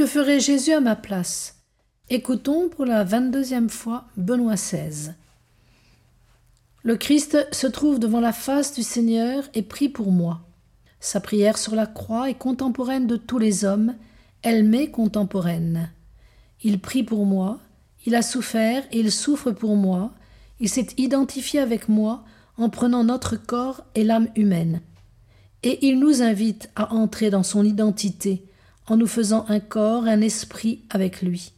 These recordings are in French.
Que ferait Jésus à ma place? Écoutons pour la vingt-deuxième fois Benoît XVI. Le Christ se trouve devant la face du Seigneur et prie pour moi. Sa prière sur la croix est contemporaine de tous les hommes, elle m'est contemporaine. Il prie pour moi, il a souffert et il souffre pour moi, il s'est identifié avec moi en prenant notre corps et l'âme humaine. Et il nous invite à entrer dans son identité en nous faisant un corps, un esprit avec lui.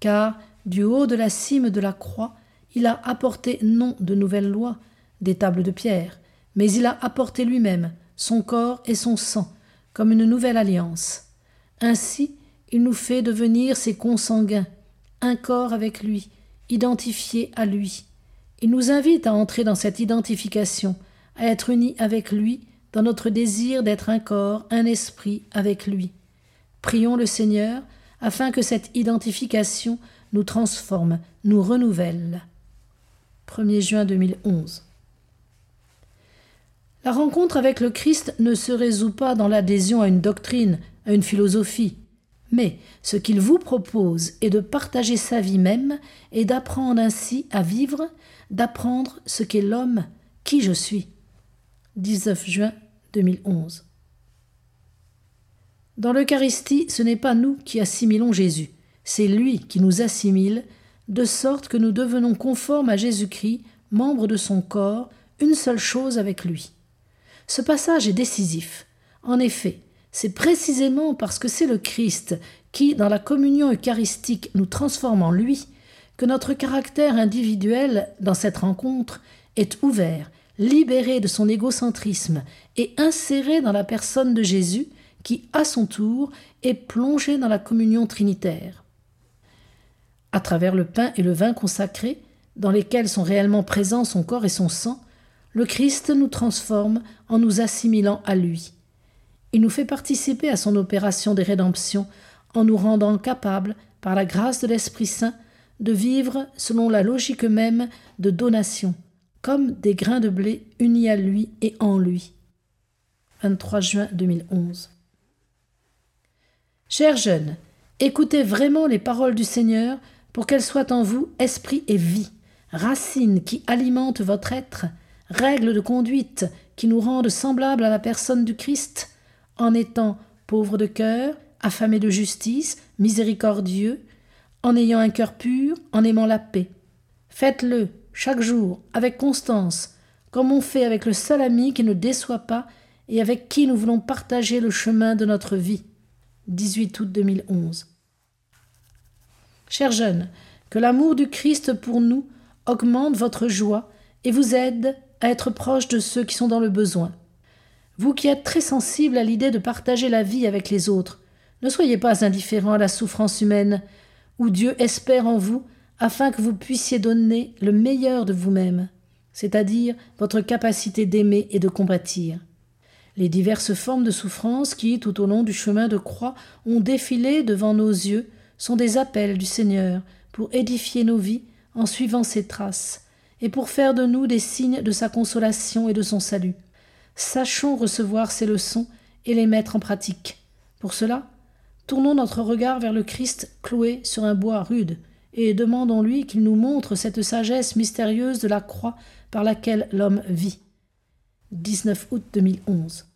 Car, du haut de la cime de la croix, il a apporté non de nouvelles lois, des tables de pierre, mais il a apporté lui-même son corps et son sang, comme une nouvelle alliance. Ainsi, il nous fait devenir ses consanguins, un corps avec lui, identifié à lui. Il nous invite à entrer dans cette identification, à être unis avec lui dans notre désir d'être un corps, un esprit avec lui. Prions le Seigneur afin que cette identification nous transforme, nous renouvelle. 1er juin 2011. La rencontre avec le Christ ne se résout pas dans l'adhésion à une doctrine, à une philosophie. Mais ce qu'il vous propose est de partager sa vie même et d'apprendre ainsi à vivre, d'apprendre ce qu'est l'homme, qui je suis. 19 juin 2011. Dans l'Eucharistie, ce n'est pas nous qui assimilons Jésus, c'est lui qui nous assimile, de sorte que nous devenons conformes à Jésus-Christ, membre de son corps, une seule chose avec lui. Ce passage est décisif. En effet, c'est précisément parce que c'est le Christ qui, dans la communion eucharistique, nous transforme en lui, que notre caractère individuel, dans cette rencontre, est ouvert, libéré de son égocentrisme et inséré dans la personne de Jésus, qui, à son tour, est plongé dans la communion trinitaire. À travers le pain et le vin consacrés, dans lesquels sont réellement présents son corps et son sang, le Christ nous transforme en nous assimilant à lui. Il nous fait participer à son opération de rédemption en nous rendant capables, par la grâce de l'Esprit Saint, de vivre selon la logique même de donation, comme des grains de blé unis à lui et en lui. 23 juin 2011. Chers jeunes, écoutez vraiment les paroles du Seigneur pour qu'elles soient en vous esprit et vie, racines qui alimentent votre être, règles de conduite qui nous rendent semblables à la personne du Christ, en étant pauvres de cœur, affamés de justice, miséricordieux, en ayant un cœur pur, en aimant la paix. Faites-le chaque jour, avec constance, comme on fait avec le seul ami qui ne déçoit pas et avec qui nous voulons partager le chemin de notre vie. 18 août 2011. Chers jeunes, que l'amour du Christ pour nous augmente votre joie et vous aide à être proche de ceux qui sont dans le besoin. Vous qui êtes très sensible à l'idée de partager la vie avec les autres, ne soyez pas indifférent à la souffrance humaine, où Dieu espère en vous afin que vous puissiez donner le meilleur de vous-même, c'est-à-dire votre capacité d'aimer et de compatir. Les diverses formes de souffrance qui, tout au long du chemin de croix, ont défilé devant nos yeux, sont des appels du Seigneur pour édifier nos vies en suivant ses traces, et pour faire de nous des signes de sa consolation et de son salut. Sachons recevoir ces leçons et les mettre en pratique. Pour cela, tournons notre regard vers le Christ cloué sur un bois rude, et demandons-lui qu'il nous montre cette sagesse mystérieuse de la croix par laquelle l'homme vit. 19 août 2011